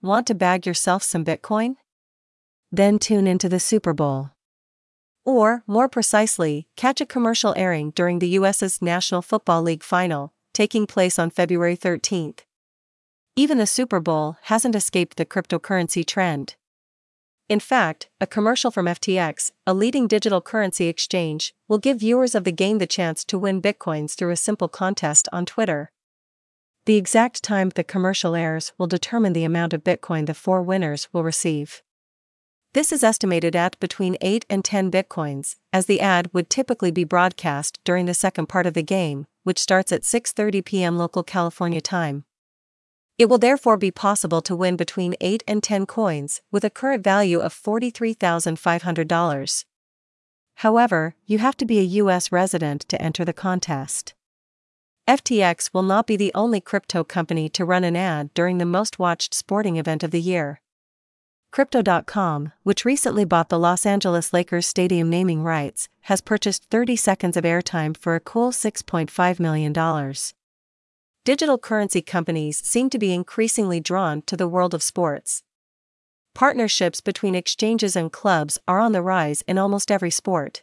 Want to bag yourself some Bitcoin? Then tune into the Super Bowl. Or, more precisely, catch a commercial airing during the US's National Football League final, taking place on February 13th. Even the Super Bowl hasn't escaped the cryptocurrency trend. In fact, a commercial from FTX, a leading digital currency exchange, will give viewers of the game the chance to win bitcoins through a simple contest on Twitter. The exact time the commercial airs will determine the amount of bitcoin the four winners will receive. This is estimated at between 8 and 10 bitcoins, as the ad would typically be broadcast during the second part of the game, which starts at 6:30 p.m. local California time. It will therefore be possible to win between 8 and 10 coins, with a current value of $43,500. However, you have to be a U.S. resident to enter the contest. FTX will not be the only crypto company to run an ad during the most watched sporting event of the year. Crypto.com, which recently bought the Los Angeles Lakers stadium naming rights, has purchased 30 seconds of airtime for a cool $6.5 million digital currency companies seem to be increasingly drawn to the world of sports. Partnerships between exchanges and clubs are on the rise in almost every sport.